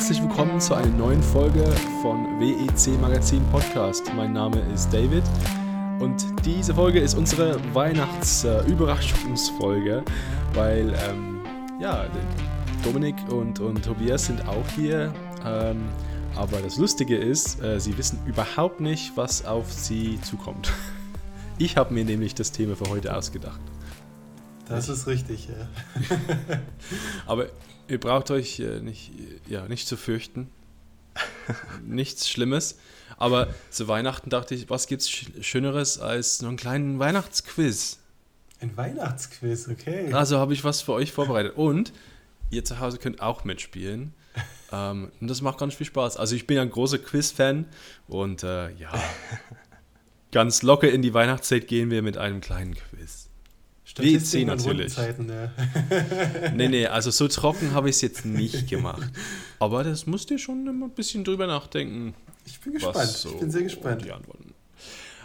herzlich willkommen zu einer neuen Folge von WEC Magazin Podcast. Mein Name ist David und diese Folge ist unsere Weihnachts-Überraschungsfolge, weil ähm, ja, Dominik und, und Tobias sind auch hier. Ähm, aber das Lustige ist, äh, sie wissen überhaupt nicht, was auf sie zukommt. Ich habe mir nämlich das Thema für heute ausgedacht. Das ist richtig, ja. Aber ihr braucht euch äh, nicht, ja, nicht zu fürchten. Nichts Schlimmes. Aber zu Weihnachten dachte ich, was gibt's Schöneres als nur einen kleinen Weihnachtsquiz? Ein Weihnachtsquiz, okay. Also habe ich was für euch vorbereitet. Und ihr zu Hause könnt auch mitspielen. ähm, und das macht ganz viel Spaß. Also ich bin ja ein großer Quiz-Fan und äh, ja, ganz locker in die Weihnachtszeit gehen wir mit einem kleinen Quiz. WC natürlich. Ja. nee, nee, also so trocken habe ich es jetzt nicht gemacht. Aber das musst ihr schon immer ein bisschen drüber nachdenken. Ich bin gespannt. So ich bin sehr gespannt. Die Antworten.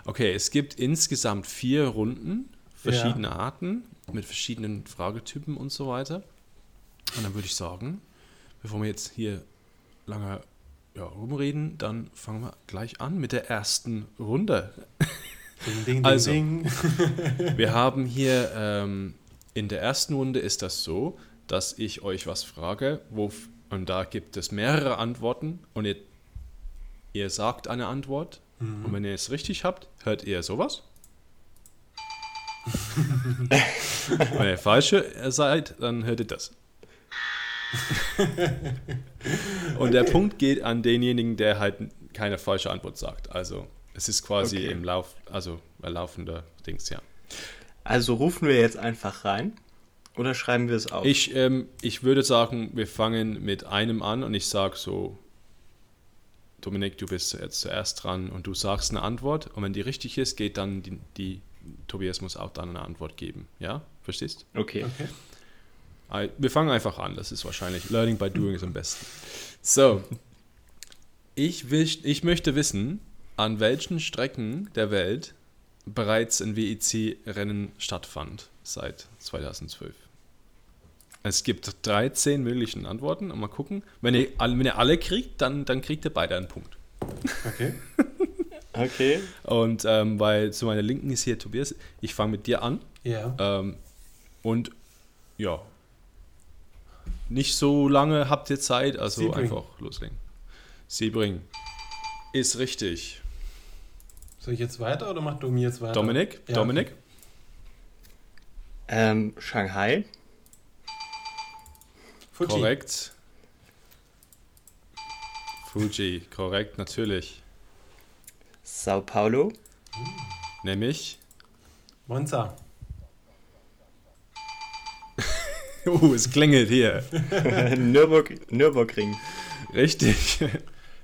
Okay, es gibt insgesamt vier Runden, verschiedene ja. Arten, mit verschiedenen Fragetypen und so weiter. Und dann würde ich sagen, bevor wir jetzt hier lange ja, rumreden, dann fangen wir gleich an mit der ersten Runde. Ding, ding, also, ding, wir haben hier ähm, in der ersten Runde ist das so, dass ich euch was frage, wo, und da gibt es mehrere Antworten und ihr, ihr sagt eine Antwort mhm. und wenn ihr es richtig habt, hört ihr sowas. wenn ihr falsche seid, dann hört ihr das. und okay. der Punkt geht an denjenigen, der halt keine falsche Antwort sagt. Also es ist quasi okay. im Lauf, also laufender Dings, ja. Also rufen wir jetzt einfach rein oder schreiben wir es auf? Ich, ähm, ich würde sagen, wir fangen mit einem an und ich sage so, Dominik, du bist jetzt zuerst dran und du sagst eine Antwort und wenn die richtig ist, geht dann die, die Tobias muss auch dann eine Antwort geben. Ja? Verstehst? Okay. okay. Wir fangen einfach an, das ist wahrscheinlich Learning by Doing ist am besten. So, ich, will, ich möchte wissen, an welchen Strecken der Welt bereits ein WEC-Rennen stattfand seit 2012. Es gibt 13 möglichen Antworten und mal gucken. Wenn ihr, wenn ihr alle kriegt, dann, dann kriegt ihr beide einen Punkt. Okay. okay. Und ähm, weil zu meiner Linken ist hier Tobias. Ich fange mit dir an. Ja. Ähm, und ja, nicht so lange habt ihr Zeit, also Sebring. einfach loslegen. Sebring ist richtig. Soll ich jetzt weiter oder macht Domi jetzt weiter? Dominik? Ja. Dominik? Ähm, Shanghai. Fuji. Korrekt. Fuji, korrekt, natürlich. Sao Paulo. Nämlich? Monza. uh, es klingelt hier. Nürburg Nürburgring. Richtig.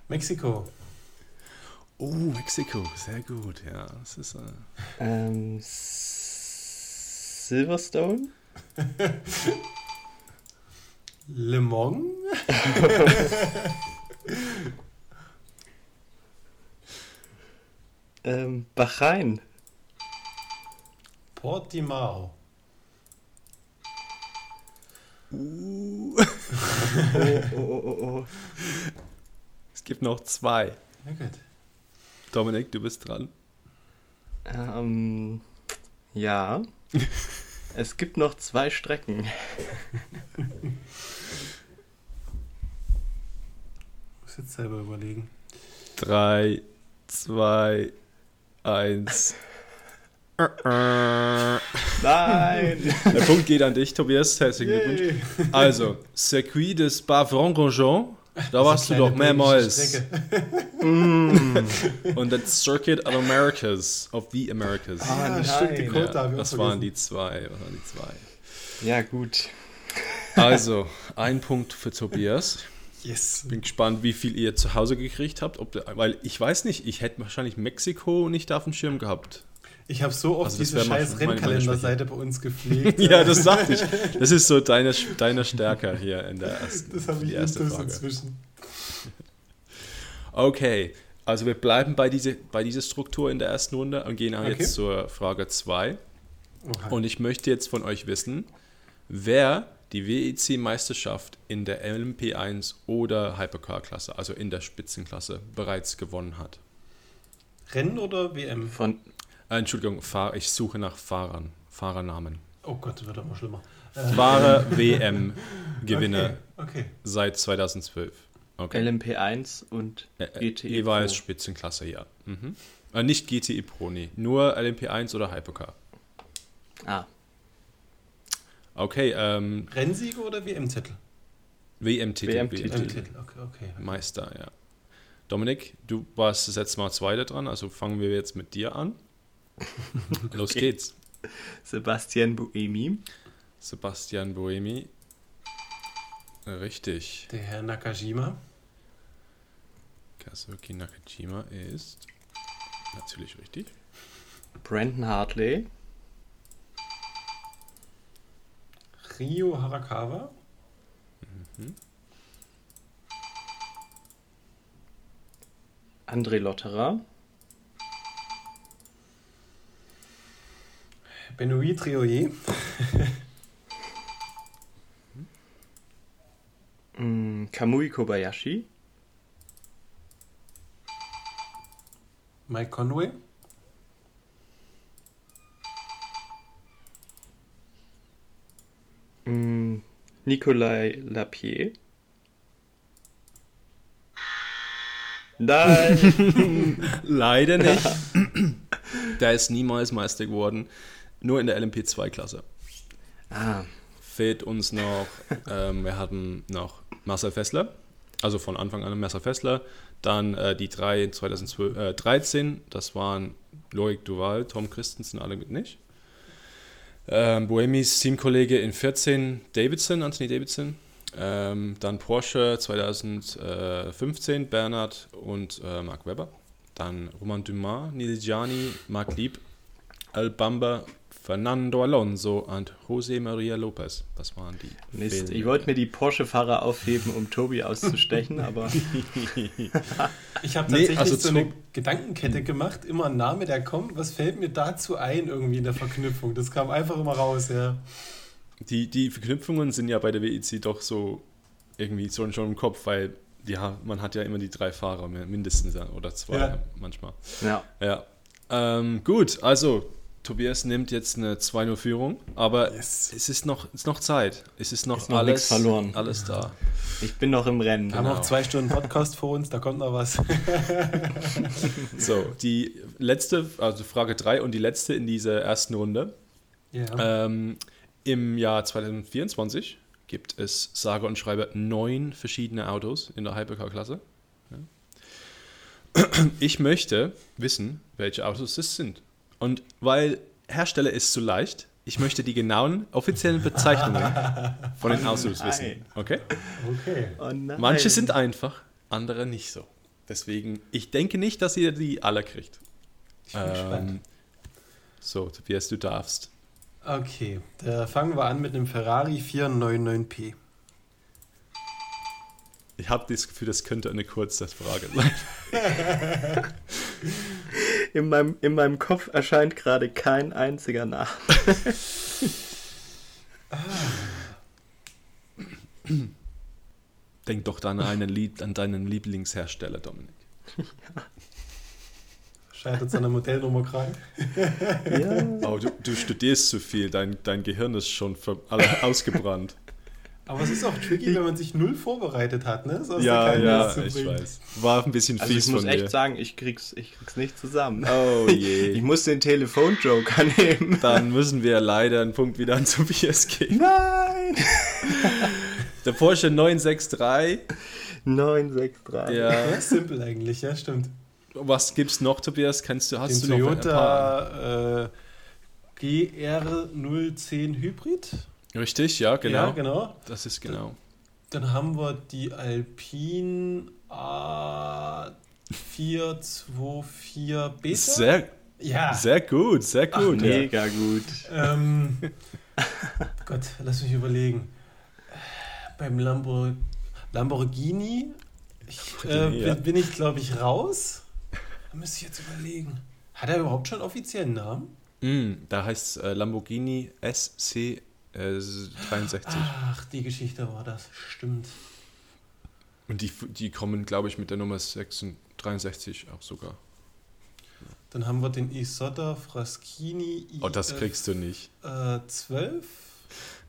Mexiko. Oh, Mexiko, sehr gut, ja. Das ist, äh ähm, Silverstone? Le Mans? ähm, Bahrain. Portimao. Uh. oh, oh, oh, oh. Es gibt noch zwei. Na gut. Dominik, du bist dran. Ähm, ja. es gibt noch zwei Strecken. muss jetzt selber überlegen. Drei, zwei, eins. Nein! Der Punkt geht an dich, Tobias. Herzlichen Glückwunsch. Also, Circuit des Bas-Francorchamps da warst du doch mehrmals. Mm. Und das Circuit of Americas, of the Americas. Ah, ja, stimmt, die ja, Das waren die zwei. Das waren die zwei. Ja, gut. Also, ein Punkt für Tobias. Yes. Bin gespannt, wie viel ihr zu Hause gekriegt habt. Ob, weil ich weiß nicht, ich hätte wahrscheinlich Mexiko nicht auf dem Schirm gehabt. Ich habe so oft also diese scheiß Rennkalenderseite bei uns gepflegt. ja, das dachte ich. Das ist so deine, deine Stärke hier in der ersten, das habe ich erste Frage. inzwischen. Okay, also wir bleiben bei, diese, bei dieser Struktur in der ersten Runde und gehen okay. jetzt zur Frage 2. Und ich möchte jetzt von euch wissen, wer die WEC-Meisterschaft in der LMP1 oder Hypercar-Klasse, also in der Spitzenklasse, bereits gewonnen hat. Rennen oder WM? Von äh, Entschuldigung, Fahr ich suche nach Fahrern, Fahrernamen. Oh Gott, wird aber schlimmer. Fahrer WM-Gewinner okay, okay. seit 2012. Okay. LMP1 und GTE Jeweils Pro. Spitzenklasse, ja. Mhm. Äh, nicht GTE Pro, nee. Nur LMP1 oder Hypercar. Ah. Okay. Ähm, Rennsiege oder WM-Titel? WM-Titel. WM-Titel, okay, okay. Meister, ja. Dominik, du warst das letzte Mal Zweiter dran, also fangen wir jetzt mit dir an. Los geht's. Sebastian Buemi. Sebastian Buemi. Richtig. Der Herr Nakajima. Kazuki Nakajima ist natürlich richtig. Brandon Hartley. Rio Harakawa. Mhm. André Lotterer. Benoit Trioyer. Kamui Kobayashi. Mike Conway. Mm, Nikolai Lapierre. Nein! Leider nicht. Der ist niemals Meister geworden. Nur in der LMP2-Klasse. Ah. Fehlt uns noch, ähm, wir hatten noch Marcel Fessler, also von Anfang an Marcel Fessler. Dann äh, die drei 2013, äh, das waren Loic Duval, Tom Christensen, alle nicht. Ähm, Bohemis Teamkollege in 14, Davidson, Anthony Davidson. Ähm, dann Porsche 2015, Bernhard und äh, Mark Webber. Dann Roman Dumas, Nils Gianni, Marc Lieb, Albamba Fernando Alonso und José María López. Das waren die. Mist, ich wollte mir die Porsche-Fahrer aufheben, um Tobi auszustechen, aber. ich habe tatsächlich nee, also so eine Gedankenkette gemacht, immer ein Name, der kommt. Was fällt mir dazu ein, irgendwie in der Verknüpfung? Das kam einfach immer raus, ja. Die, die Verknüpfungen sind ja bei der WEC doch so irgendwie schon, schon im Kopf, weil die, man hat ja immer die drei Fahrer mindestens oder zwei ja. manchmal. Ja. Ja. Ähm, gut, also Tobias nimmt jetzt eine 2-0-Führung, aber yes. es ist noch, ist noch Zeit. Es ist noch, ist noch alles, verloren. alles da. Ich bin noch im Rennen. Wir genau. haben noch zwei Stunden Podcast vor uns, da kommt noch was. so, die letzte, also Frage 3 und die letzte in dieser ersten Runde. Yeah. Ähm, Im Jahr 2024 gibt es sage und schreibe neun verschiedene Autos in der Hypercar-Klasse. Ich möchte wissen, welche Autos es sind. Und weil Hersteller ist zu leicht, ich möchte die genauen offiziellen Bezeichnungen von den Autos wissen. Okay? Okay. Oh Manche sind einfach, andere nicht so. Deswegen, ich denke nicht, dass ihr die alle kriegt. Ich bin ähm, gespannt. So, Tobias, du darfst. Okay, da fangen wir an mit einem Ferrari 499p. Ich habe das Gefühl, das könnte eine kurze Frage sein. in, meinem, in meinem Kopf erscheint gerade kein einziger Name. Denk doch an, einen Lied, an deinen Lieblingshersteller, Dominik. Ja. Scheitert seine Modellnummer krank. ja. Oh, du, du, studierst zu viel, dein, dein Gehirn ist schon für, ausgebrannt. Aber es ist auch tricky, wenn man sich null vorbereitet hat, ne? So ja, ja, ich weiß. War ein bisschen also fies von mir. Ich muss echt sagen, ich krieg's, ich krieg's nicht zusammen. Oh je. Ich muss den Telefonjoker nehmen. Dann müssen wir leider einen Punkt wieder an Tobias geben. Nein! Der Porsche 963. 963. Ja. ja simpel eigentlich, ja, stimmt. Was gibt's noch, Tobias? Kannst du, hast den du Toyota, noch ein äh, GR010 Hybrid? Richtig, ja, genau. Ja, genau. Das ist genau. Dann, dann haben wir die Alpine A424 Beta. Sehr, ja. sehr gut, sehr gut. Ach, mega ja. gut. Ähm, Gott, lass mich überlegen. Beim Lambor Lamborghini ich, äh, bin, bin, ich, glaube ich, raus. Da müsste ich jetzt überlegen. Hat er überhaupt schon offiziellen Namen? Mm, da heißt es äh, Lamborghini SC Äh, 63. Ach, die Geschichte war das. Stimmt. Und die, die kommen, glaube ich, mit der Nummer 66, 63 auch sogar. Dann haben wir den Isotta Fraschini Oh, das kriegst du nicht. Äh, 12?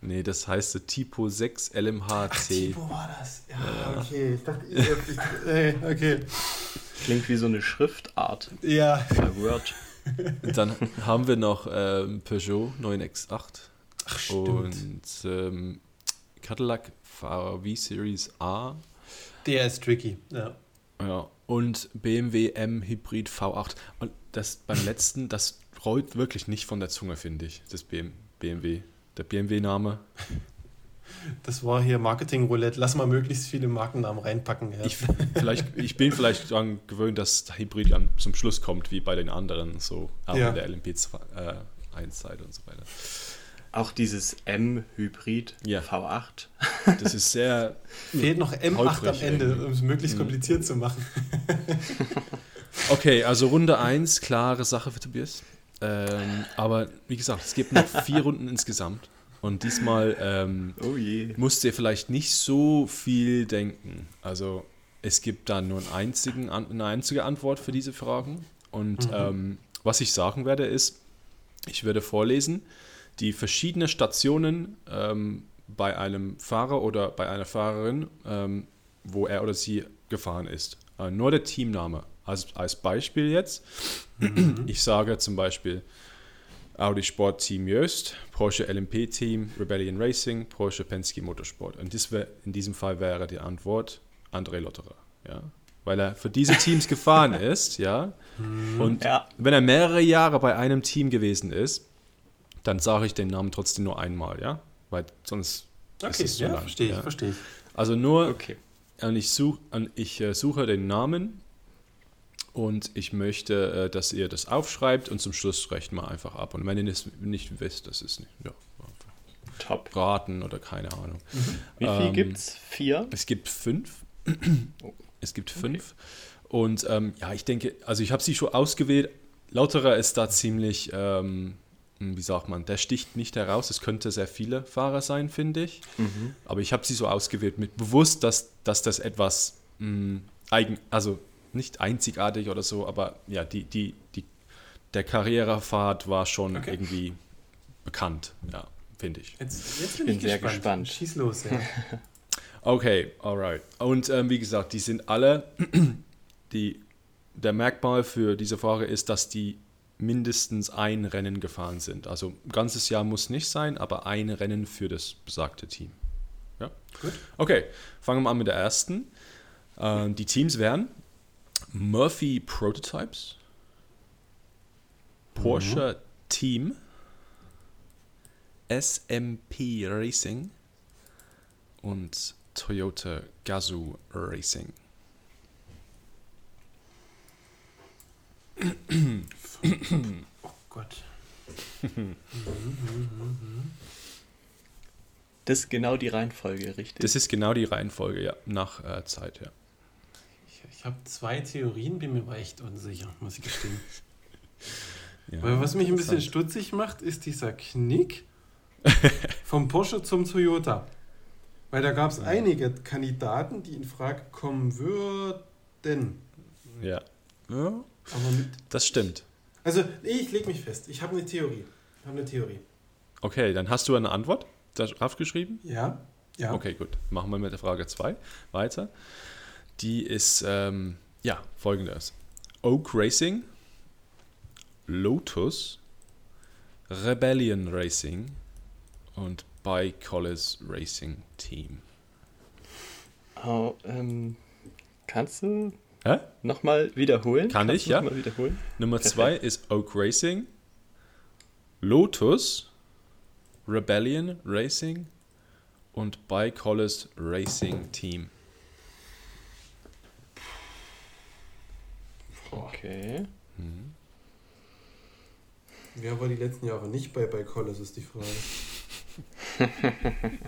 Nee, das heißt Typo 6 LMHC. Ach, Typo war das. Ja, okay. Ich dachte, ich, ich, ey, okay. Klingt wie so eine Schriftart. Ja. Bei Word. Dann haben wir noch ähm, Peugeot 9X8 Ach, stimmt. und ähm, Cadillac VW Series A. Der ist tricky, ja. Ja, und BMW M Hybrid V8. Und das beim letzten, das rollt wirklich nicht von der Zunge, finde ich, das BMW. Der BMW-Name. Das war hier Marketing-Roulette. Lass mal möglichst viele Markennamen reinpacken. Ja. Ich, vielleicht, ich bin vielleicht daran gewöhnt, dass Hybrid dann zum Schluss kommt, wie bei den anderen, so auch ja. in der LMP1-Seite und so weiter. Auch dieses M-Hybrid ja. V8. Das ist sehr. Fehlt noch M8 am Ende, um es möglichst mhm. kompliziert zu machen. okay, also Runde 1, klare Sache für Tobias. Ähm, aber wie gesagt, es gibt noch vier Runden insgesamt. Und diesmal ähm, oh musst ihr vielleicht nicht so viel denken. Also es gibt da nur einen einzigen, eine einzige Antwort für diese Fragen. Und mhm. ähm, was ich sagen werde ist, ich werde vorlesen, die verschiedenen Stationen ähm, bei einem Fahrer oder bei einer Fahrerin, ähm, wo er oder sie gefahren ist. Äh, nur der Teamname. Als, als Beispiel jetzt, mhm. ich sage zum Beispiel Audi Sport Team Jöst, Porsche LMP Team, Rebellion Racing, Porsche Penske Motorsport. Und das wär, in diesem Fall wäre die Antwort André Lotterer. Ja? Weil er für diese Teams gefahren ist, ja. Mhm. Und ja. wenn er mehrere Jahre bei einem Team gewesen ist, dann sage ich den Namen trotzdem nur einmal, ja. Weil sonst okay, ist es ja, lang. Verstehe ich, ja? verstehe ich. Also nur, okay. und ich, such, und ich äh, suche den Namen und ich möchte, äh, dass ihr das aufschreibt und zum Schluss rechnen wir einfach ab. Und wenn ihr das nicht wisst, das ist nicht. Ja, Top. Raten oder keine Ahnung. Mhm. Wie viel ähm, gibt es? Vier? Es gibt fünf. Oh. Es gibt fünf. Okay. Und ähm, ja, ich denke, also ich habe sie schon ausgewählt. Lauterer ist da ziemlich, ähm, wie sagt man, der sticht nicht heraus. Es könnte sehr viele Fahrer sein, finde ich. Mhm. Aber ich habe sie so ausgewählt mit bewusst, dass, dass das etwas mh, eigen, also nicht einzigartig oder so, aber ja, die, die, die, der Karrierepfad war schon okay. irgendwie bekannt, ja, finde ich. Jetzt, jetzt bin, bin ich sehr gespannt. gespannt. Schieß los, ja. okay, alright. Und ähm, wie gesagt, die sind alle, die, der Merkmal für diese Fahrer ist, dass die mindestens ein Rennen gefahren sind. Also ein ganzes Jahr muss nicht sein, aber ein Rennen für das besagte Team. Ja? Gut. Okay, fangen wir an mit der ersten. Ähm, die Teams wären Murphy Prototypes, Porsche mhm. Team, SMP Racing und Toyota Gazoo Racing. Oh Gott. Das ist genau die Reihenfolge, richtig? Das ist genau die Reihenfolge, ja, nach äh, Zeit, ja. Ich habe zwei Theorien, bin mir aber echt unsicher, muss ich gestehen. ja, Weil was mich ein bisschen stutzig macht, ist dieser Knick vom Porsche zum Toyota. Weil da gab es ja. einige Kandidaten, die in Frage kommen würden. Ja. ja. Aber das stimmt. Also, ich lege mich fest. Ich habe eine Theorie. Ich habe eine Theorie. Okay, dann hast du eine Antwort darauf geschrieben? Ja. ja. Okay, gut. Machen wir mit der Frage 2 weiter die ist ähm, ja folgendes: Oak Racing, Lotus, Rebellion Racing und By Collis Racing Team. Oh, ähm, kannst du Hä? nochmal wiederholen? Kann kannst ich, ja. Wiederholen? Nummer Perfekt. zwei ist Oak Racing, Lotus, Rebellion Racing und By Collis Racing Team. Okay. Mhm. Wer war die letzten Jahre nicht bei, Collis, ist die Frage.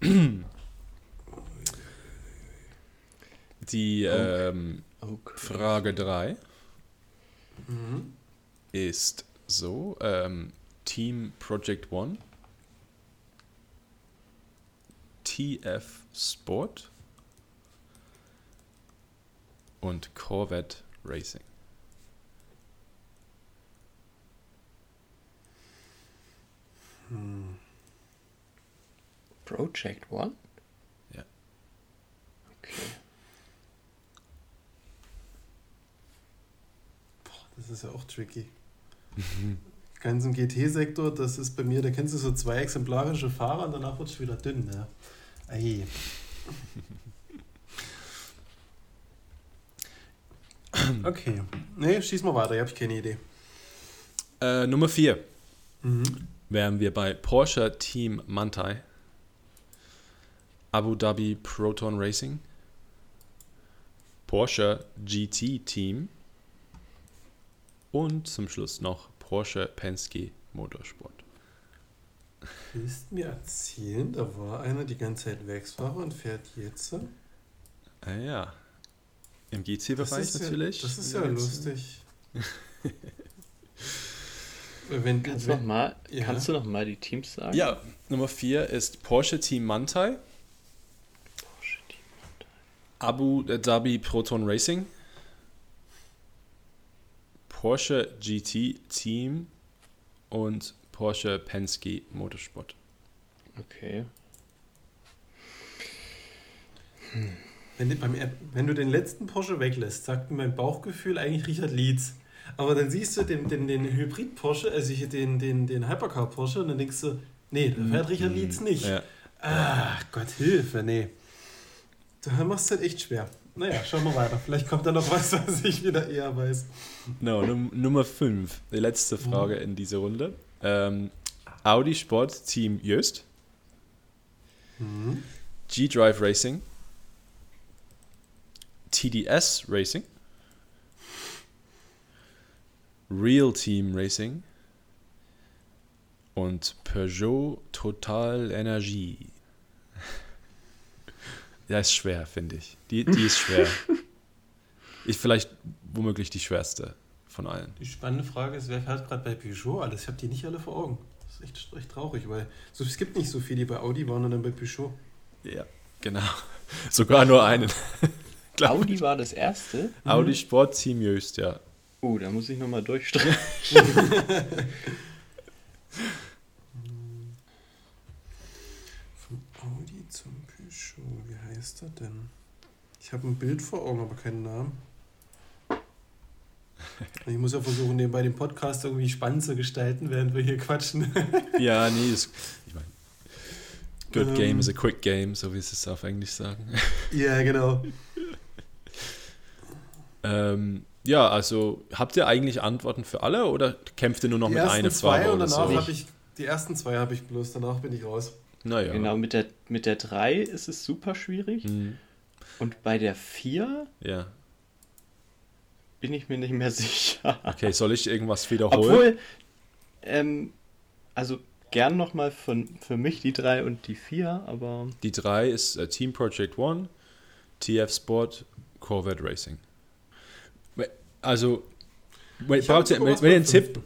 die ähm, okay. Frage 3 mhm. ist so: ähm, Team Project One, TF Sport und Corvette Racing. Hm. Project One? Ja. Okay. Das ist ja auch tricky. Ganz im GT-Sektor, das ist bei mir, da kennst du so zwei exemplarische Fahrer und danach wird es wieder dünn. Ne? Ei. Okay. Nee, schieß mal weiter, ich habe keine Idee. Äh, Nummer 4 Mhm. wären wir bei Porsche Team Mantai, Abu Dhabi Proton Racing, Porsche GT Team und zum Schluss noch Porsche Penske Motorsport. Willst du mir erzählen, da war einer die ganze Zeit Werksfahrer und fährt jetzt? Ah ja. Im Das GC-Bereich ist natürlich. Ja, das ist ja lustig. Wenn, Kannst, wenn, noch mal, ja. kannst du noch mal die Teams sagen? Ja, Nummer 4 ist Porsche Team Mantai, Porsche Team. Abu Dhabi Proton Racing, Porsche GT Team und Porsche Penske Motorsport. Okay. wenn, du beim, wenn du den letzten Porsche weglässt, sagt mir mein Bauchgefühl eigentlich Richard Lietz. Aber dann siehst du den, den, den Hybrid Porsche, also hier den, den, den Hypercar Porsche, und dann denkst du, nee, da fährt Richard Lietz nicht. Ja. Ach Gott, Hilfe, nee. Da machst du halt echt schwer. Naja, schauen wir weiter. Vielleicht kommt da noch was, was ich wieder eher weiß. No, Num Nummer 5, die letzte Frage in dieser Runde. Ähm, Audi Sport Team Jöst, Mhm. G-Drive Racing, TDS Racing, Real Team Racing und Peugeot Total Energie. Ja, ist schwer, finde ich. Die, die ist schwer. ist vielleicht womöglich die schwerste von allen. Die spannende Frage ist, wer fährt gerade bei Peugeot alles? Ich habe die nicht alle vor Augen. Das ist echt, echt traurig, weil so, es gibt nicht so viele, die bei Audi waren und dann bei Peugeot. Ja, genau. Sogar nur einen. Audi ich. war das erste. Audi Sport Team Jöst, ja. Oh, da muss ich noch mal durchstreichen. Von Audi zum Peugeot, wie heißt er denn? Ich habe ein Bild vor Augen, aber keinen Namen. Ich muss ja versuchen, nebenbei den Podcast irgendwie spannend zu gestalten, während wir hier quatschen. Ja, nee, ist, ich meine, good Ähm. game is a quick game, so wie sie es auf Englisch sagen. ja, genau. Ähm, ja, also habt ihr eigentlich Antworten für alle oder kämpft ihr nur noch die mit einer zwei und oder danach so? habe ich, die ersten zwei habe ich bloß, danach bin ich raus. Naja. Genau, mit der, mit der 3 ist es super schwierig. Hm, Und bei der 4 ja. bin ich mir nicht mehr sicher. Okay, soll ich irgendwas wiederholen? Obwohl, ähm, also gern nochmal für mich die 3 und die 4, aber Die drei ist äh, Team Project One, TF Sport, Corvette Racing. Also, braucht ihr, wenn wenn ihr einen Tipp,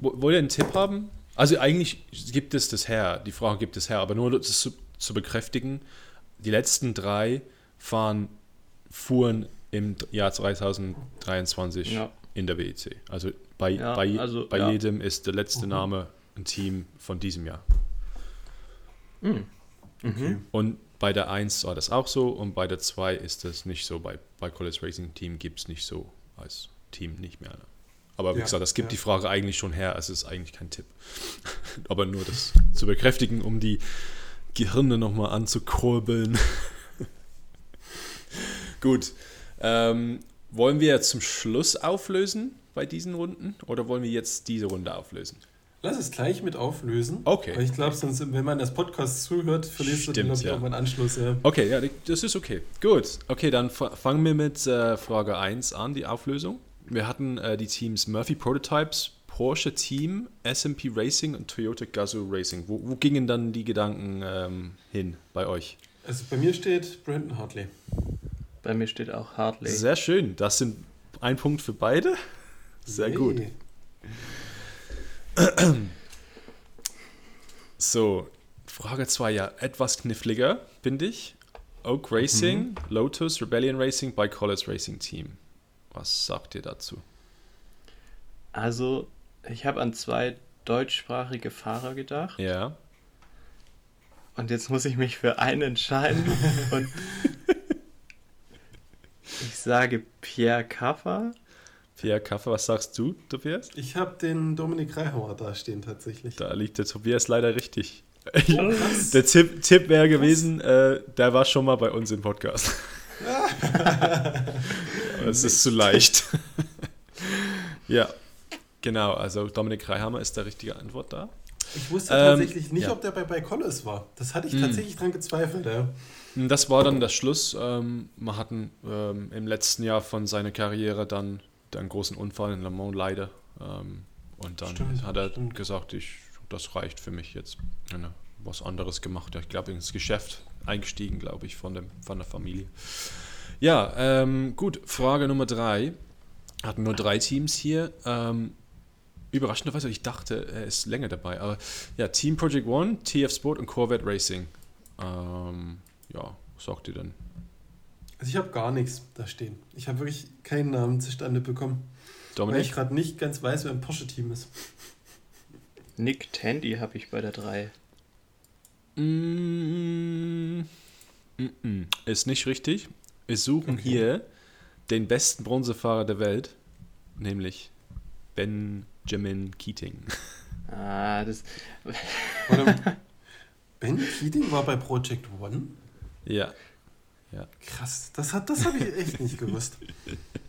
wollt ihr einen Tipp haben? Also eigentlich gibt es das her, die Frage gibt es her, aber nur das zu, zu bekräftigen, die letzten drei fahren, fuhren im Jahr 2023 Ja. in der WEC. Also bei, Ja, bei, also, bei ja. jedem ist der letzte Mhm. Name ein Team von diesem Jahr. hm. Okay. Und bei der 1 war das auch so und bei der 2 ist das nicht so. Bei, bei College Racing Team gibt es nicht so als Team nicht mehr. Aber wie Ja, gesagt, das gibt ja. die Frage eigentlich schon her. Es ist eigentlich kein Tipp. Aber nur das zu bekräftigen, um die Gehirne nochmal anzukurbeln. Gut. Ähm, wollen wir zum Schluss auflösen bei diesen Runden oder wollen wir jetzt diese Runde auflösen? Lass es gleich mit auflösen. Okay. Weil ich glaube, sonst, wenn man das Podcast zuhört, verlierst du Stimmt, glaube ich, ja. irgendwann Anschluss. Ja. Okay, ja, das ist okay. Gut. Okay, dann fa- fangen wir mit äh, Frage 1 an, die Auflösung. Wir hatten äh, die Teams Murphy Prototypes, Porsche Team, SMP Racing und Toyota Gazoo Racing. Wo, wo gingen dann die Gedanken ähm, hin bei euch? Also bei mir steht Brandon Hartley. bei mir steht auch Hartley. Sehr schön. Das sind ein Punkt für beide. Sehr Yay. gut. So, Frage 2, ja, etwas kniffliger, finde ich. Oak Racing, mhm. Lotus, Rebellion Racing, bei Collis Racing Team. Was sagt ihr dazu? Also, ich habe an zwei deutschsprachige Fahrer gedacht. Ja. Und jetzt muss ich mich für einen entscheiden. und ich sage Pierre Kaffer. Pierre Kaffer, was sagst du, Tobias? Ich habe den Dominik Reihauer da stehen tatsächlich. Da liegt der Tobias leider richtig. Oh, der Tipp, Tipp wäre gewesen, äh, der war schon mal bei uns im Podcast. es ist zu leicht. ja, genau. Also Dominik Reihammer ist der richtige Antwort da. Ich wusste ähm, tatsächlich nicht, ja. ob der bei, bei Collis war. Das hatte ich hm. tatsächlich dran gezweifelt. Ja. Das war dann der Schluss. Ähm, wir hatten ähm, im letzten Jahr von seiner Karriere dann einen großen Unfall in Le Mans leider. Ähm, und dann stimmt, hat er stimmt. gesagt, ich, das reicht für mich jetzt. Ja, was anderes gemacht. Ja, ich glaube, ins Geschäft eingestiegen, glaube ich, von, dem, von der Familie. Ja, ähm, gut. Frage Nummer drei. Hatten nur drei Teams hier. Ähm, überraschenderweise, ich dachte, er ist länger dabei. Aber ja, Team Project One, TF Sport und Corvette Racing. Ähm, ja, was sagt ihr denn? Also ich habe gar nichts da stehen. Ich habe wirklich keinen Namen zustande bekommen. Dominik? Weil ich gerade nicht ganz weiß, wer im Porsche-Team ist. Nick Tandy habe ich bei der 3. Mm, mm, mm, ist nicht richtig. Wir suchen okay. hier den besten Bronzefahrer der Welt, nämlich Benjamin Keating. Ah, das. ben Keating war bei Project One? Ja. ja. Krass, das, das habe ich echt nicht gewusst.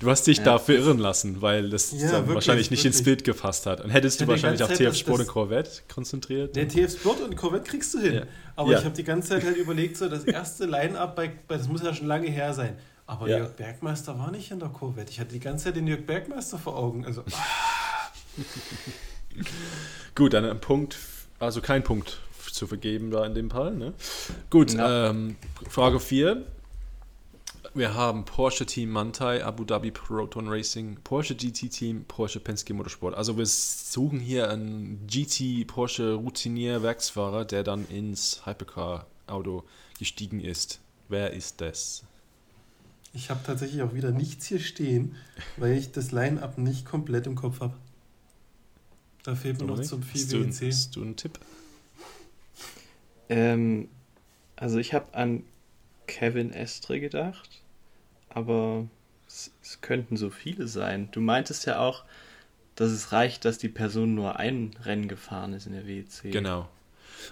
Du hast dich ja. dafür irren lassen, weil das ja, wirklich, wahrscheinlich nicht wirklich. ins Bild gefasst hat. Und hättest du wahrscheinlich auf TF Sport und Corvette konzentriert. Der TF Sport und Corvette kriegst du hin. Ja. Aber ich habe die ganze Zeit halt überlegt, so das erste Line-Up, bei, bei, das muss ja schon lange her sein. Aber Jörg Bergmeister war nicht in der Corvette. Ich hatte die ganze Zeit den Jörg Bergmeister vor Augen. Also. Gut, dann ein Punkt, also kein Punkt zu vergeben da in dem Fall. Ne? Gut, ähm, Frage 4. Wir haben Porsche Team Mantai, Abu Dhabi Proton Racing, Porsche GT Team, Porsche Penske Motorsport. Also wir suchen hier einen GT Porsche Routinier Werksfahrer, der dann ins Hypercar Auto gestiegen ist. Wer ist das? Ich habe tatsächlich auch wieder nichts hier stehen, weil ich das Line-Up nicht komplett im Kopf habe. Da fehlt mir noch zum viel WEC. Hast du einen Tipp? Ähm, also ich habe an Kevin Estre gedacht aber es, es könnten so viele sein. Du meintest ja auch, dass es reicht, dass die Person nur ein Rennen gefahren ist in der WEC. Genau.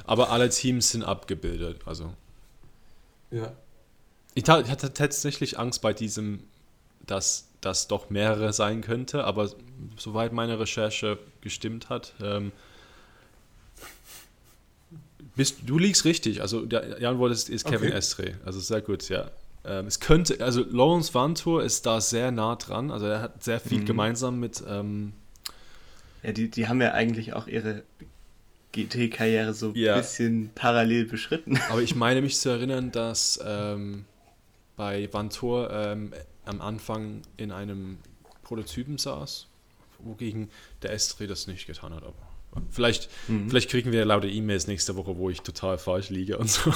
Aber alle Teams sind abgebildet, also. Ja. Ich hatte tatsächlich Angst bei diesem, dass das doch mehrere sein könnte, aber soweit meine Recherche gestimmt hat, ähm, bist, du liegst richtig. Also Jan Woll ist, ist Kevin okay. Estre. Also sehr gut, ja. Ähm, es könnte, also Lawrence Vantour ist da sehr nah dran, also er hat sehr viel mhm. gemeinsam mit. Ähm, ja, die, die haben ja eigentlich auch ihre GT-Karriere so ein ja. bisschen parallel beschritten. Aber ich meine mich zu erinnern, dass ähm, bei Vantour ähm, am Anfang in einem Prototypen saß, wogegen der Estri das nicht getan hat. Aber vielleicht, mhm. vielleicht kriegen wir laute E-Mails nächste Woche, wo ich total falsch liege und so.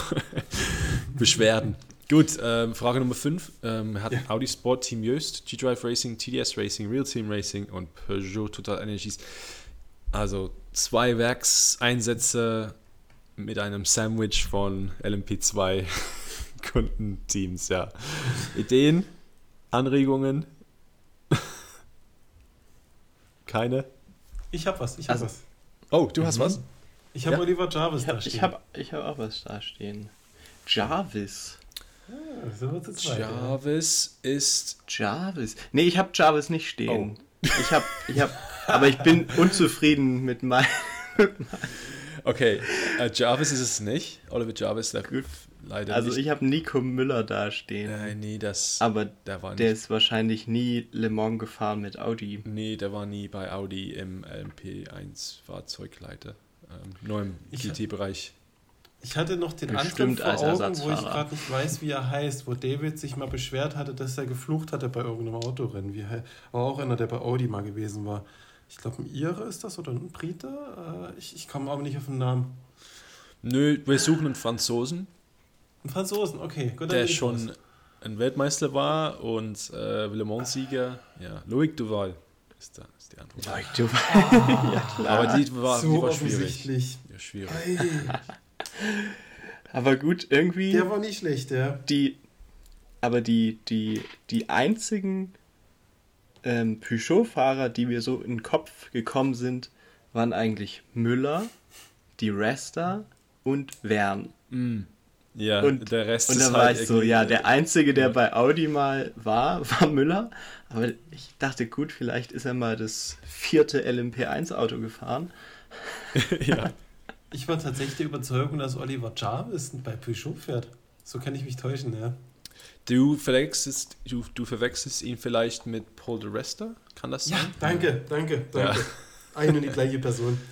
Beschwerden. Gut, ähm, Frage Nummer 5. Ähm, hatten ja. Audi Sport, Team Jöst, G-Drive Racing, TDS Racing, Real Team Racing und Peugeot Total Energies. Also zwei Werkseinsätze mit einem Sandwich von LMP2 Kundenteams, ja. Ideen, Anregungen? Keine? Ich hab was, ich hab also, was. Oh, du hast mhm. was? Ich habe ja. Oliver Jarvis ich hab, da stehen. Ich habe ich hab auch was da stehen. Jarvis. Ja, Jarvis ja. ist. Jarvis. Nee, ich habe Jarvis nicht stehen. Oh. Ich habe, ich habe, aber ich bin unzufrieden mit meinem. okay, uh, Jarvis ist es nicht. Oliver Jarvis, der Gut. Leider Also nicht. ich habe Nico Müller da stehen. Nein, nee, das. Aber der, war nicht. der ist wahrscheinlich nie Le Mans gefahren mit Audi. Nee, der war nie bei Audi im LMP1 Fahrzeugleiter. Ähm, nur im GT-Bereich. Ich hatte noch den Bestimmt anderen vor Augen, wo ich gerade nicht weiß, wie er heißt, wo David sich mal beschwert hatte, dass er geflucht hatte bei irgendeinem Autorennen. Wie, war auch einer, der bei Audi mal gewesen war. Ich glaube, ein Ire ist das oder ein Brite. Äh, ich, ich komme aber nicht auf den Namen. Nö, wir suchen einen Franzosen. Einen Franzosen, okay. Gut, der schon raus. ein Weltmeister war und äh, Le Mans-Sieger. Ja, Loic Duval ist, da, ist die Antwort. Loic Duval. ja, klar. Aber die war, so die war schwierig. Ja, schwierig. aber gut, irgendwie. Der war nicht schlecht, ja. Die, aber die, die, die einzigen ähm, Peugeot-Fahrer, die mir so in den Kopf gekommen sind, waren eigentlich Müller, die Resta und Wern. Mm. Ja, und der Rest und dann war halt ich so, ja, der einzige, der ja. bei Audi mal war, war Müller. Aber ich dachte, gut, vielleicht ist er mal das vierte LMP1-Auto gefahren. ja. Ich war tatsächlich der Überzeugung, dass Oliver Jarvis bei Peugeot fährt. So kann ich mich täuschen, ja. Du verwechselst, du, du verwechselst ihn vielleicht mit Paul de Rester? Kann das sein? Ja, danke, danke, danke. Ja. Eine und die gleiche Person.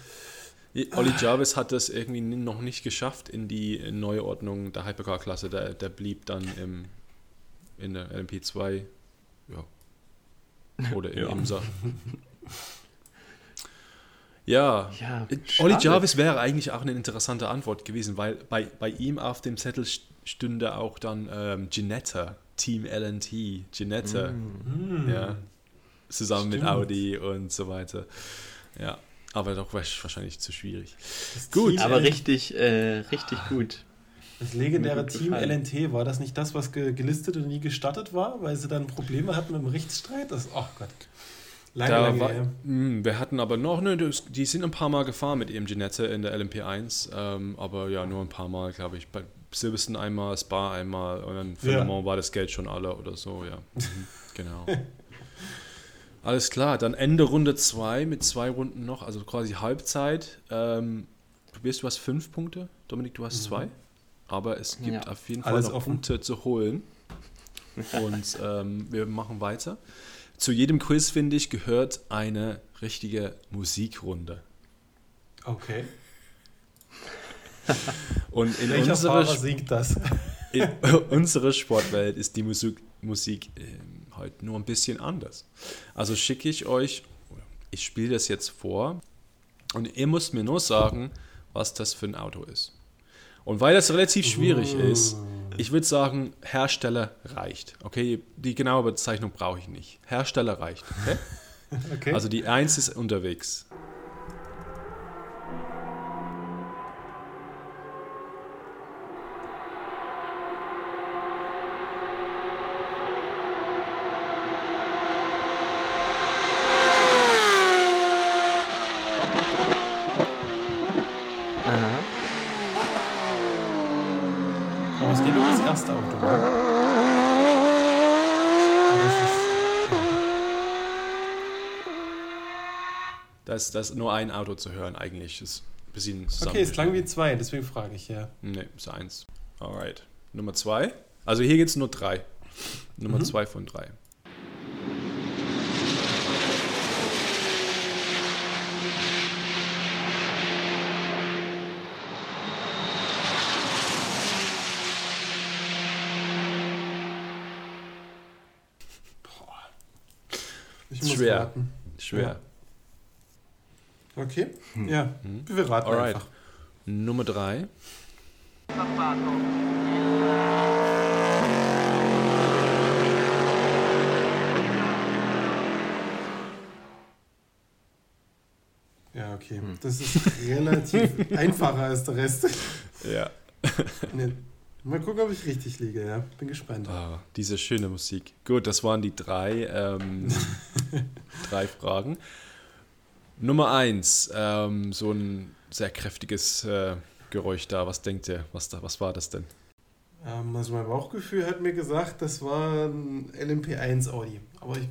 Olli Jarvis hat das irgendwie noch nicht geschafft in die Neuordnung der Hypercar-Klasse. Der, der blieb dann im, in der LMP2 ja. oder im ja. IMSA. Ja, ja Olli Jarvis wäre eigentlich auch eine interessante Antwort gewesen, weil bei, bei ihm auf dem Zettel stünde auch dann ähm, Ginetta, Team LNT, Ginetta, mm. ja, zusammen Stimmt. mit Audi und so weiter. Ja, aber doch wahrscheinlich zu schwierig. Das gut. Team aber richtig, äh, richtig gut. Das legendäre Team gefallen. LNT, war das nicht das, was gelistet und nie gestattet war, weil sie dann Probleme hatten mit dem Rechtsstreit? Das, oh Gott. Lange, da lange war, mh, hm, wir hatten aber noch, ne, die sind ein paar Mal gefahren mit ihrem Ginette in der LMP1, ähm, aber ja, nur ein paar Mal, glaube ich. Bei Silverstone einmal, Spa einmal und dann für ja. war das Geld schon alle oder so, ja. Mhm, genau. Alles klar, dann Ende Runde 2 mit zwei Runden noch, also quasi Halbzeit. Ähm, probierst du hast fünf Punkte, Dominik, du hast mhm. zwei. Aber es gibt ja. auf jeden Fall Alles noch offen. Punkte zu holen. Und ähm, wir machen weiter. Zu jedem Quiz, finde ich, gehört eine richtige Musikrunde. Okay. Und in Welcher unserer, singt das? in unserer Sportwelt ist die Musik, Musik äh, halt nur ein bisschen anders. Also schicke ich euch, ich spiele das jetzt vor und ihr müsst mir nur sagen, was das für ein Auto ist. Und weil das relativ schwierig uh. ist, ich würde sagen, Hersteller reicht. Okay, die genaue Bezeichnung brauche ich nicht. Hersteller reicht. Okay? okay. Also die 1 ist unterwegs. Ist das nur ein Auto zu hören eigentlich. Ist ein bisschen Okay, es klang wie zwei, deswegen frage ich ja. Ne, ist eins. Alright. Nummer zwei. Also hier geht es nur drei. Nummer mhm. zwei von drei. Schwer. Warten. Schwer. Ja. Okay, hm. ja, hm. wir raten Alright. einfach. Nummer drei. Ja, okay. Hm. Das ist relativ einfacher als der Rest. Ja. nee. Mal gucken, ob ich richtig liege, ja. Bin gespannt. Ah, diese schöne Musik. Gut, das waren die drei, ähm, drei Fragen. Nummer eins, ähm, so ein sehr kräftiges äh, Geräusch da. Was denkt ihr? Was, da, was war das denn? Ähm, also mein Bauchgefühl hat mir gesagt, das war ein LMP1 Audi. Aber ich,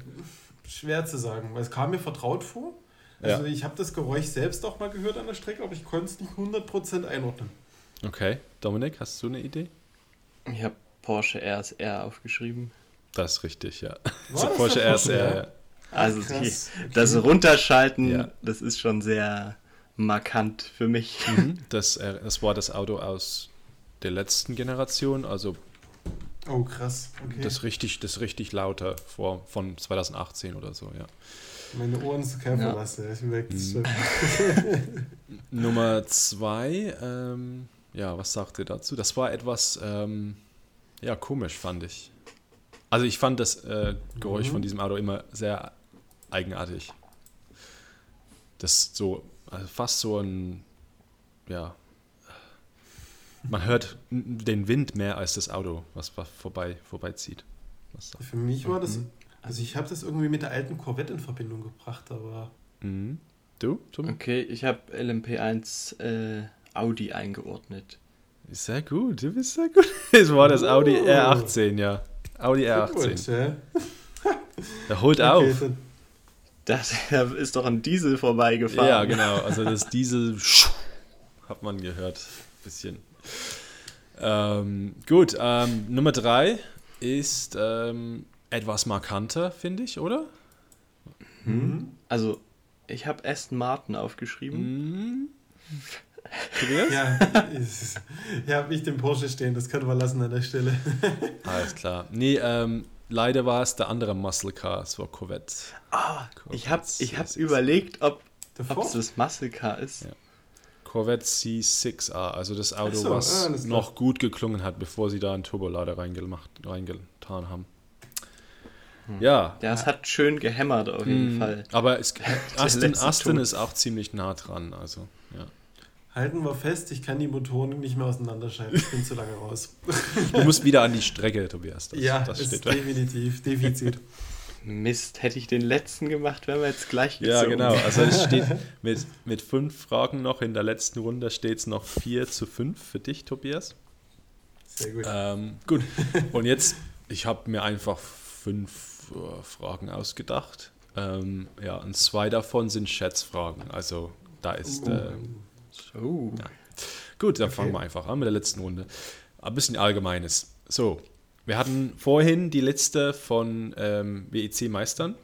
schwer zu sagen, weil es kam mir vertraut vor. Also ja. ich habe das Geräusch selbst auch mal gehört an der Strecke, aber ich konnte es nicht 100% einordnen. Okay. Dominik, hast du eine Idee? Ich habe Porsche RSR aufgeschrieben. Das ist richtig, ja. War so Porsche RSR, ja. Also die, okay. das Runterschalten, ja. das ist schon sehr markant für mich. Mhm. Das, äh, das war das Auto aus der letzten Generation, also Oh, krass. Okay. Das richtig, das richtig lauter vor, von 2018 oder so, ja. Meine Ohren sind kein ja. Verlass, ich merke das schon. Nummer zwei, ähm, ja, was sagt ihr dazu? Das war etwas, ähm, ja, komisch, fand ich. Also ich fand das äh, Geräusch mhm. von diesem Auto immer sehr eigenartig. Das so, also fast so ein, ja, man hört den Wind mehr als das Auto, was vorbei, vorbeizieht. Für mich war das, mhm. also ich habe das irgendwie mit der alten Corvette in Verbindung gebracht, aber... Mhm. Du, Tom? Okay, ich habe LMP1 äh, Audi eingeordnet. Sehr gut, du bist sehr gut. Es war das Audi oh. R18, ja. Audi R18. Gut, ja. Der holt okay, auf. Das ist doch ein Diesel vorbeigefahren. Ja, genau. Also das Diesel hat man gehört. Bisschen. Ähm, gut, ähm, Nummer drei ist ähm, etwas markanter, finde ich, oder? Hm. Also, ich habe Aston Martin aufgeschrieben. Hm. Tobias? Ja, ich habe nicht den Porsche stehen, das können wir lassen an der Stelle. Alles klar. Nee, ähm, leider war es der andere Muscle Car, es war Corvette. Ah, Corvette ich habe ich hab überlegt, ob es das Muscle Car ist. Ja. Corvette C6A, also das Auto, so, was ah, noch gut geklungen hat, bevor sie da einen Turbolader reingemacht, reingetan haben. Hm. Ja. Ja, es hat schön gehämmert auf jeden hm, Fall. Aber es, Aston, Aston ist auch ziemlich nah dran, also ja. Halten wir fest, ich kann die Motoren nicht mehr auseinanderscheiden. Ich bin zu lange raus. Du musst wieder an die Strecke, Tobias. Das, ja, das ist definitiv Defizit. Mist, hätte ich den letzten gemacht, wären wir jetzt gleich gezogen. Ja, genau. Also es steht mit, mit fünf Fragen noch in der letzten Runde steht es noch 4 zu 5 für dich, Tobias. Sehr gut. Ähm, gut. Und jetzt, ich habe mir einfach fünf uh, Fragen ausgedacht. Ähm, ja, und zwei davon sind Schätzfragen. Also da ist. Äh, so. Ja. Gut, dann okay. fangen wir einfach an mit der letzten Runde. Ein bisschen Allgemeines. So, wir hatten vorhin die Liste von ähm, WEC-Meistern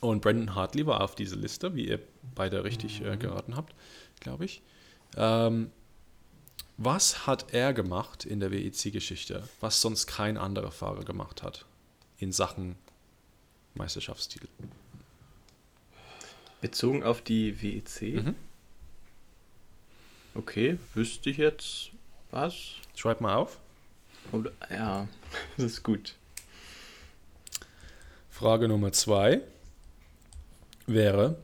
und Brandon Hartley war auf dieser Liste, wie ihr beide richtig äh, mhm. geraten habt, glaube ich. Ähm, was hat er gemacht in der WEC-Geschichte, was sonst kein anderer Fahrer gemacht hat in Sachen Meisterschaftstitel? Bezogen auf die WEC? Mhm. Okay, wüsste ich jetzt was? Schreib mal auf. Oder, ja, das ist gut. Frage Nummer zwei wäre: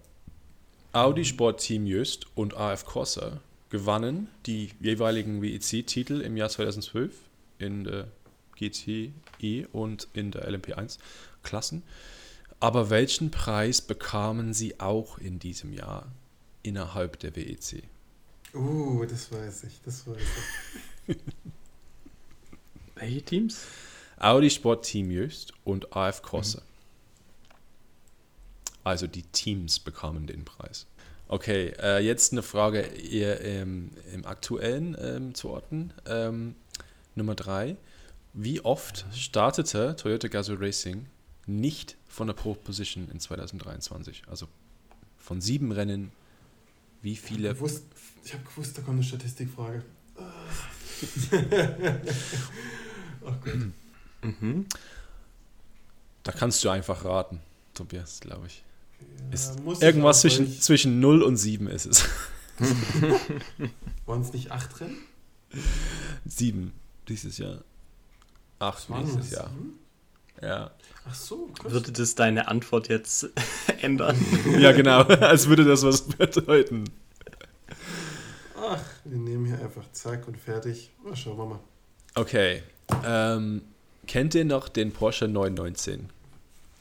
Audi Sport Team Just und AF Corsa gewannen die jeweiligen WEC-Titel im Jahr 2012 in der GTE und in der LMP1 Klassen. Aber welchen Preis bekamen sie auch in diesem Jahr innerhalb der WEC? Uh, das weiß ich, das weiß ich. Welche Teams? Audi Sport Team Just und AF Corse. Mhm. Also die Teams bekamen den Preis. Okay, äh, jetzt eine Frage eher ähm, im aktuellen ähm, zu orten. Ähm, Nummer drei. Wie oft startete Toyota Gazoo Racing nicht von der Pole Position in 2023? Also von sieben Rennen, wie viele? Ich habe gewusst, hab gewusst, da kommt eine Statistikfrage. Ach Gott. Mhm. Da kannst du einfach raten, Tobias, glaube ich. Ja, irgendwas zwischen, zwischen 0 und 7 ist es. Waren es nicht 8 Rennen? 7 dieses Jahr. 8 nächstes Jahr. Ja. Ach so, krass. Würde das deine Antwort jetzt ändern? ja, genau. Als würde das was bedeuten. Ach, wir nehmen hier einfach zack und fertig. Na, schauen wir mal. Okay. Ähm, kennt ihr noch den Porsche 919?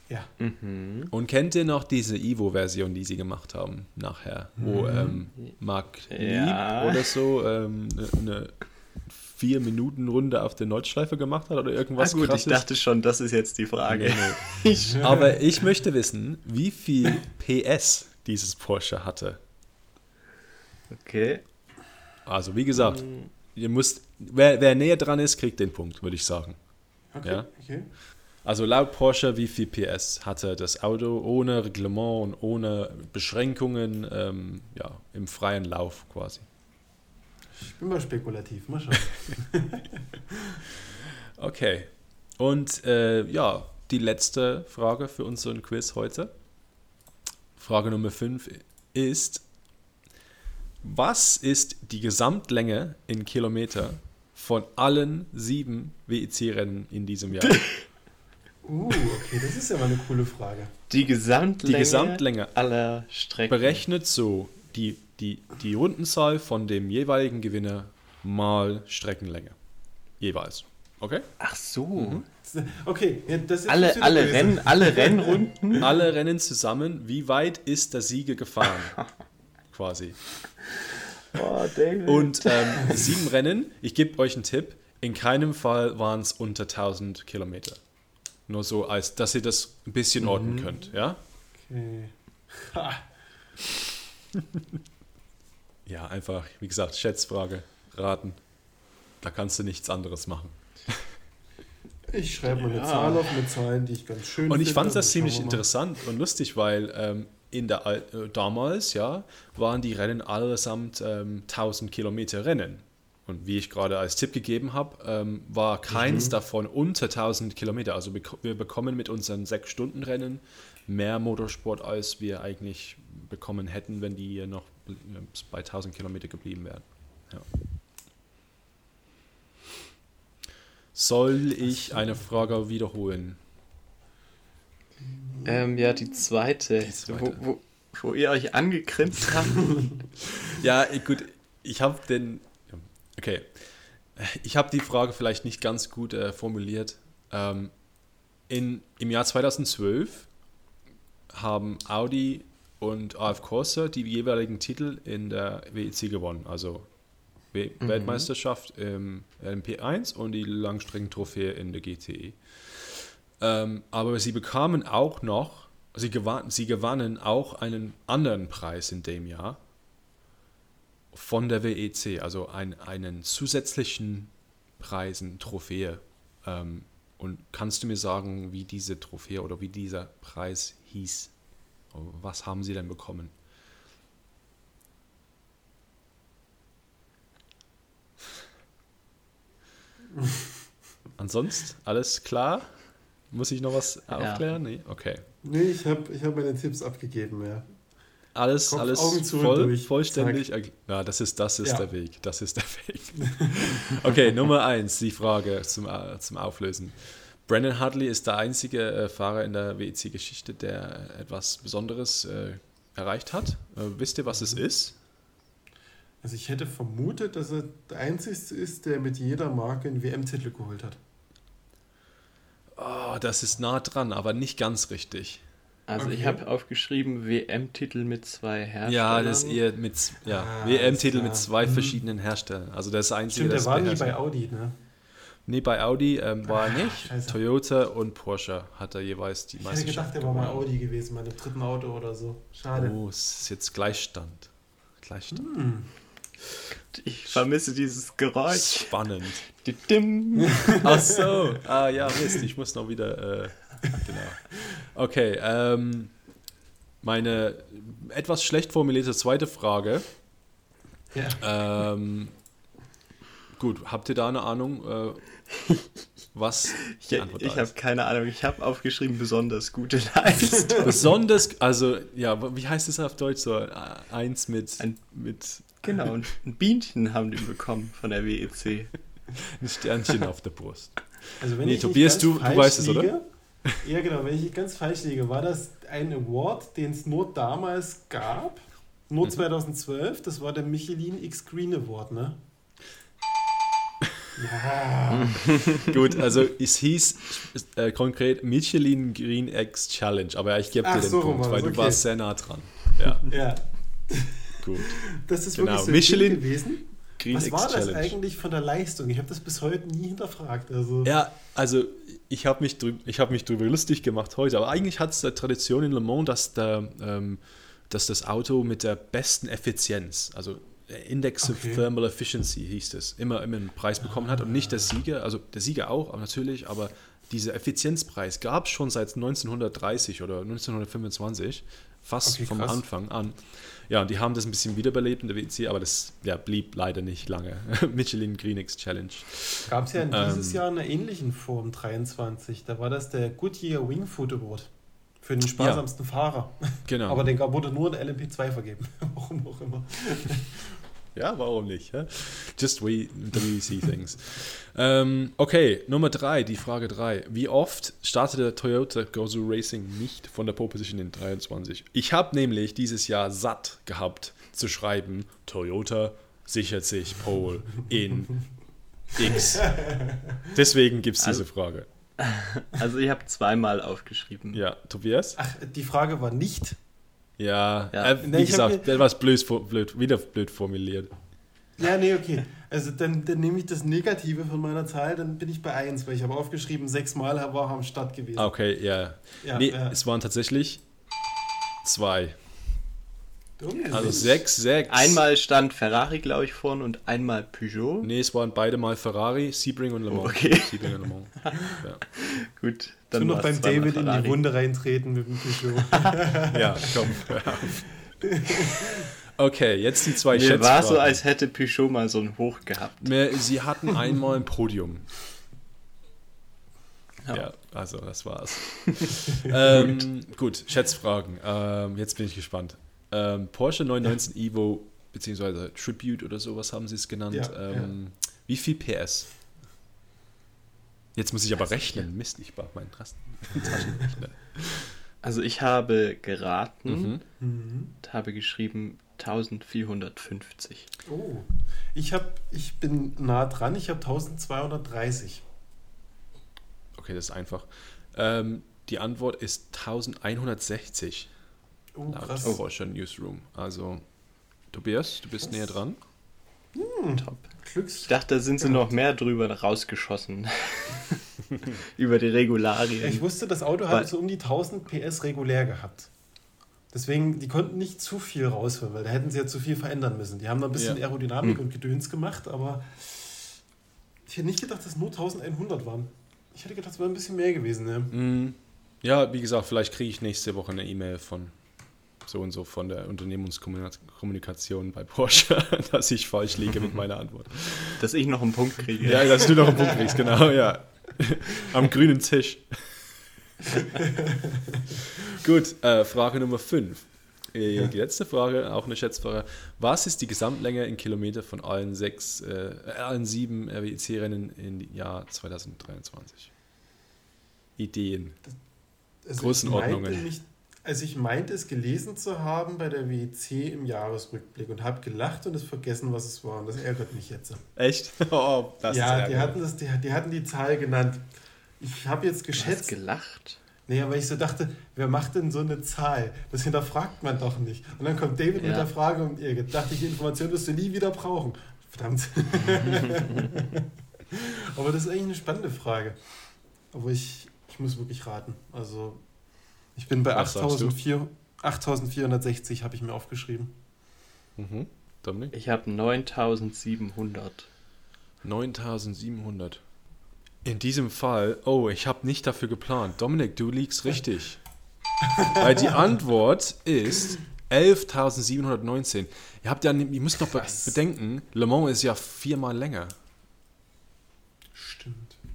Ja. Mhm. Und kennt ihr noch diese Evo-Version, die sie gemacht haben nachher? Wo mhm. ähm, Mark ja. Lieb oder so ähm, eine vier Minuten Runde auf der Nordschleife gemacht hat oder irgendwas ah, gut, krasses. ich dachte schon, das ist jetzt die Frage. Nee, nee. Aber ich möchte wissen, wie viel PS dieses Porsche hatte. Okay. Also wie gesagt, ihr müsst wer, wer näher dran ist, kriegt den Punkt, würde ich sagen. Okay, ja? okay. Also laut Porsche, wie viel PS hatte das Auto ohne Reglement und ohne Beschränkungen ähm, ja, im freien Lauf quasi? Ich bin mal spekulativ, mal schauen. okay. Und äh, ja, die letzte Frage für unseren Quiz heute. Frage Nummer 5 ist, was ist die Gesamtlänge in Kilometer von allen sieben WEC-Rennen in diesem Jahr? Uh, okay, das ist ja mal eine coole Frage. Die Gesamtlänge, Die Gesamtlänge aller Strecken. berechnet so die, die, die Rundenzahl von dem jeweiligen Gewinner mal Streckenlänge. Jeweils. Okay? Ach so. Okay, ja, das ist Alle, alle. Rennen, alle Rennrunden. Alle Rennen zusammen, wie weit ist der Sieger gefahren? Quasi. Oh, David. Und ähm, sieben Rennen, ich gebe euch einen Tipp, in keinem Fall waren es unter 1000 Kilometer. Nur so, als dass ihr das ein bisschen orten könnt, ja? Okay. Ha. Ja, einfach, wie gesagt, Schätzfrage, raten. Da kannst du nichts anderes machen. Ich schreibe mal eine Ja. Zahl auf mit Zahlen, die ich ganz schön Und ich finde, fand also das schauen ziemlich interessant und lustig, weil ähm, in der Al äh, damals, ja, waren die Rennen allesamt ähm, 1000 Kilometer Rennen. Und wie ich gerade als Tipp gegeben habe, ähm, war keins davon unter 1000 Kilometer. Also wir bekommen mit unseren 6-Stunden-Rennen mehr Motorsport, als wir eigentlich bekommen hätten, wenn die hier noch bei 1000 Kilometer geblieben wären. Ja. Soll ich eine Frage wiederholen? Ähm, ja, die zweite, Die zweite. Wo, wo, wo ihr euch angegrinst habt. Ja, gut, ich habe den. Okay. Ich habe die Frage vielleicht nicht ganz gut äh, formuliert. Ähm, in, Im Jahr 2012 haben Audi und AF Corsa die jeweiligen Titel in der WEC gewonnen. Also We Weltmeisterschaft im LMP1 und die Langstreckentrophäe in der GTE. Ähm, aber sie bekamen auch noch, sie, gewann, sie gewannen auch einen anderen Preis in dem Jahr von der WEC, also ein, einen zusätzlichen Preisen, Trophäe. Ähm, und kannst du mir sagen, wie diese Trophäe oder wie dieser Preis hieß? Was haben sie denn bekommen? Ansonsten alles klar? Muss ich noch was Ja. aufklären? Nee? Okay. Nee, ich habe ich hab meine Tipps abgegeben, ja. Alles, Kopf, alles Augen zu voll, durch. vollständig. Ja, das ist, das ist Ja. der Weg. Das ist der Weg. okay, Nummer eins, die Frage zum, äh, zum Auflösen. Brandon Hartley ist der einzige äh, Fahrer in der WEC-Geschichte, der etwas Besonderes äh, erreicht hat. Äh, wisst ihr, was es ist? Also ich hätte vermutet, dass er der Einzige ist, der mit jeder Marke einen WM-Titel geholt hat. Oh, das ist nah dran, aber nicht ganz richtig. Also ich Okay. habe aufgeschrieben WM-Titel mit zwei Herstellern. Ja, das ist eher mit ja, Ah, WM-Titel mit zwei Mhm. verschiedenen Herstellern. Also das einzige, Stimmt, der das war nie bei Audi, ne? Nee, bei Audi ähm, war er Ah, nicht. scheiße. Toyota und Porsche hat er jeweils die Ich hätte gedacht, der war mal gewonnen. Audi gewesen, im dritten Auto oder so. Schade. Oh, es ist jetzt Gleichstand. Gleichstand. Hm. Ich vermisse dieses Geräusch. Spannend. Ach so. Ah ja, Mist, ich muss noch wieder. Äh, genau. Okay, ähm, meine etwas schlecht formulierte zweite Frage. Ja. Ähm, gut, habt ihr da eine Ahnung, äh, was die Ich, Antwort ich habe keine Ahnung. Ich habe aufgeschrieben besonders gute Leistung. Besonders, also, ja, wie heißt es auf Deutsch so? Äh, Eins mit, Ein- mit genau, ein Bienchen haben die bekommen von der WEC. ein Sternchen auf der Brust. Also wenn Nee, ich nicht Tobias, ganz du- du falsch weißt es, oder? liege, Ja, genau, wenn ich nicht ganz falsch liege, war das ein Award, den es nur damals gab, nur Mhm. 2012, das war der Michelin X Green Award, ne? Ja, Gut, also es hieß äh, konkret Michelin Green X Challenge, aber ich gebe dir den so Punkt, weil das, du okay. warst sehr nah dran. Ja, ja, gut. das ist Genau, wirklich so Michelin gewesen. Green Was X war das Challenge. eigentlich von der Leistung? Ich habe das bis heute nie hinterfragt. Also, Ja, also ich habe mich, drü ich hab mich drüber lustig gemacht heute, aber eigentlich hat es eine Tradition in Le Mans, dass, der, ähm, dass das Auto mit der besten Effizienz, also Index of Okay. Thermal Efficiency hieß es, immer, immer einen Preis bekommen hat und nicht der Sieger, also der Sieger auch, aber natürlich, aber dieser Effizienzpreis gab es schon seit 1930 oder 1925, fast Okay, vom krass. Anfang an. Ja, und die haben das ein bisschen wiederbelebt in der WC, aber das ja, blieb leider nicht lange. Michelin Green X Challenge. Gab es ja in dieses Ähm. Jahr in einer ähnlichen Form, 23. Da war das der Goodyear Wingfoot Award. Für den sparsamsten ja. Fahrer. Genau. Aber den wurde nur ein LMP2 vergeben. warum auch immer. Ja, warum nicht? Just we, we see things. ähm, okay, Nummer drei, die Frage drei. Wie oft startete Toyota Gazoo Racing nicht von der Pole Position in 23? Ich habe nämlich dieses Jahr satt gehabt zu schreiben, Toyota sichert sich Pole in X. Deswegen gibt es diese also, Frage. Also ich habe zweimal aufgeschrieben. Ja, Tobias? Ach, die Frage war nicht. Ja, ja. Äh, wie nee, gesagt, etwas blöd, blöd, wieder blöd formuliert. Ja, nee, okay. Also dann, dann nehme ich das Negative von meiner Zahl, dann bin ich bei 1, weil ich habe aufgeschrieben, sechsmal war er am Start gewesen. Okay, ja. ja nee, ja. es waren tatsächlich zwei. Also 6, 6. Einmal stand Ferrari, glaube ich, vorne und einmal Peugeot. Nee, es waren beide mal Ferrari, Sebring und Le Mans. Okay. Sebring und Le Mans. Ja. Gut. Dann noch beim David in die Runde reintreten mit dem Peugeot. ja, komm. Okay, jetzt die zwei Mir Schätzfragen. war so, als hätte Peugeot mal so ein Hoch gehabt. Sie hatten einmal ein Podium. Ja. ja, also das war's. ähm, gut, Schätzfragen. Ähm, jetzt bin ich gespannt. Ähm, Porsche 919 ja. Evo, beziehungsweise Tribute oder sowas haben sie es genannt. Ja, ähm, wie viel PS? Jetzt muss ich aber rechnen. Mist, ich brauche meinen Taschenrechner. Also ich habe geraten mhm. und habe geschrieben 1450. Oh, ich, hab, ich bin nah dran, ich habe 1230. Okay, das ist einfach. Ähm, die Antwort ist 1160. Oh, krass. Laut Porsche Newsroom. Also, Tobias, du bist krass. näher dran. Hm, Top. Glücks ich dachte, da sind sie noch mehr drüber rausgeschossen. Über die Regularien. Ich wusste, das Auto hat so um die 1000 PS regulär gehabt. Deswegen, die konnten nicht zu viel rausholen, weil da hätten sie ja zu viel verändern müssen. Die haben da ein bisschen ja. Aerodynamik hm. und Gedöns gemacht, aber ich hätte nicht gedacht, dass nur 1100 waren. Ich hätte gedacht, es wäre ein bisschen mehr gewesen. Ja, hm. ja wie gesagt, vielleicht kriege ich nächste Woche eine E-Mail von so und so von der Unternehmenskommunikation bei Porsche, dass ich falsch liege mit meiner Antwort. Dass ich noch einen Punkt kriege. Ja, dass du noch einen Punkt kriegst, genau, ja. Am grünen Tisch. Gut, äh, Frage Nummer 5. Äh, ja. Die letzte Frage, auch eine Schätzfrage. Was ist die Gesamtlänge in Kilometer von allen sechs, äh, allen sieben RWC-Rennen im Jahr 2023? Ideen. Das, also Größenordnungen. Nicht, also ich meinte es gelesen zu haben bei der WEC im Jahresrückblick und habe gelacht und es vergessen, was es war. Und das ärgert mich jetzt. Echt? Oh, das ja, die hatten, das, die, die, hatten die Zahl genannt. Ich habe jetzt geschätzt. Du hast gelacht? Naja, weil ich so dachte, wer macht denn so eine Zahl? Das hinterfragt man doch nicht. Und dann kommt David ja. mit der Frage und ihr dachte, die Information wirst du nie wieder brauchen. Verdammt. Aber das ist eigentlich eine spannende Frage. Aber ich, ich muss wirklich raten. Also ich bin bei 8460 habe ich mir aufgeschrieben. Mhm. Dominik? Ich habe 9700. 9700. In diesem Fall, oh, ich habe nicht dafür geplant. Dominik, du liegst richtig. Weil die Antwort ist 11.719. Ihr habt ja, ihr müsst noch Krass. bedenken, Le Mans ist ja viermal länger.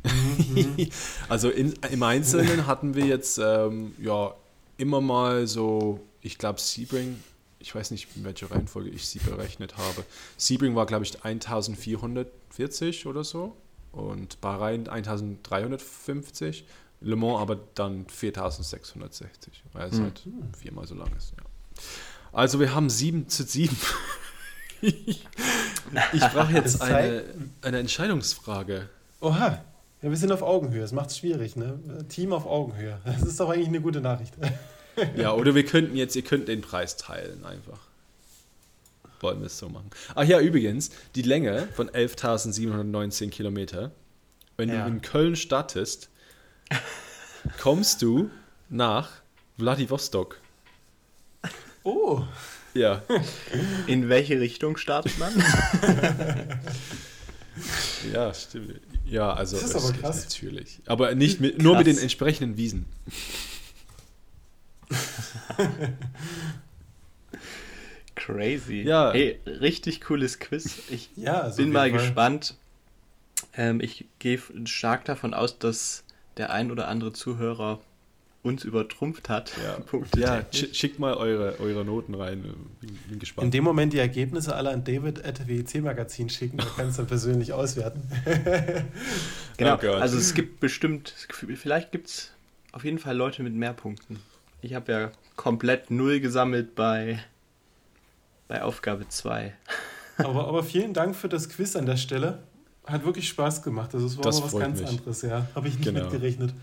also in, im Einzelnen hatten wir jetzt ähm, ja immer mal so, ich glaube Sebring, ich weiß nicht, in welcher Reihenfolge ich sie berechnet habe. Sebring war, glaube ich, 1440 oder so und Bahrain 1350, Le Mans aber dann 4660, weil es mhm. halt viermal so lang ist. Ja. Also wir haben 7 zu 7. ich brauche jetzt eine, eine Entscheidungsfrage. Oha. Ja, wir sind auf Augenhöhe. Das macht es schwierig, ne? Team auf Augenhöhe. Das ist doch eigentlich eine gute Nachricht. ja, oder wir könnten jetzt, ihr könnt den Preis teilen einfach. Wollen wir es so machen. Ach ja, übrigens, die Länge von 11.719 Kilometer, wenn ja. du in Köln startest, kommst du nach Vladivostok. Oh. Ja. In welche Richtung startet man? ja, stimmt. Ja, also das ist aber krass. natürlich. Aber nicht mit, nur mit den entsprechenden Wiesen. Crazy. Ja. Hey, richtig cooles Quiz. Ich ja, also bin mal Fall. gespannt. Ähm, ich gehe stark davon aus, dass der ein oder andere Zuhörer uns übertrumpft hat. Ja, ja schickt mal eure, eure Noten rein. Bin, bin, gespannt. In dem Moment die Ergebnisse alle an David at WIC Magazin schicken, da kannst du dann persönlich auswerten. genau, oh also es gibt bestimmt, vielleicht gibt es auf jeden Fall Leute mit mehr Punkten. Ich habe ja komplett null gesammelt bei, bei Aufgabe 2. Aber, aber vielen Dank für das Quiz an der Stelle. Hat wirklich Spaß gemacht. Also es war das was ganz mich. anderes, ja. Habe ich nicht genau. mitgerechnet.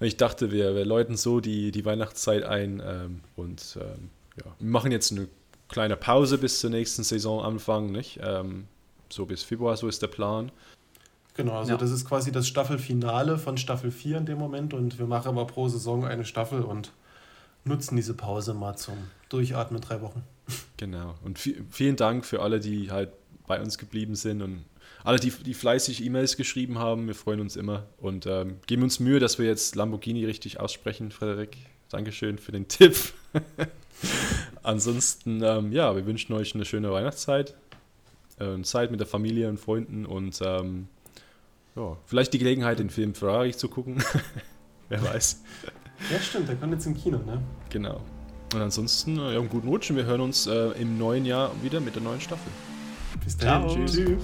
Ich dachte, wir, wir läuten so die, die Weihnachtszeit ein ähm, und ähm, ja, wir machen jetzt eine kleine Pause bis zur nächsten Saisonanfang, nicht? Ähm, so bis Februar, so ist der Plan. Genau, also ja. das ist quasi das Staffelfinale von Staffel 4 in dem Moment und wir machen aber pro Saison eine Staffel und nutzen diese Pause mal zum Durchatmen drei Wochen. Genau. Und vielen Dank für alle, die halt bei uns geblieben sind und alle, die, die fleißig E-Mails geschrieben haben. Wir freuen uns immer und ähm, geben uns Mühe, dass wir jetzt Lamborghini richtig aussprechen, Frederik. Dankeschön für den Tipp. Ansonsten, ähm, ja, wir wünschen euch eine schöne Weihnachtszeit, äh, Zeit mit der Familie und Freunden und ähm, ja, vielleicht die Gelegenheit, den Film Ferrari zu gucken. Wer weiß. Ja, stimmt, der kommt jetzt im Kino, ne? Genau. Und ansonsten, ja, einen guten Rutsch und wir hören uns äh, im neuen Jahr wieder mit der neuen Staffel. Bis dann. Tschüss. Tschüss.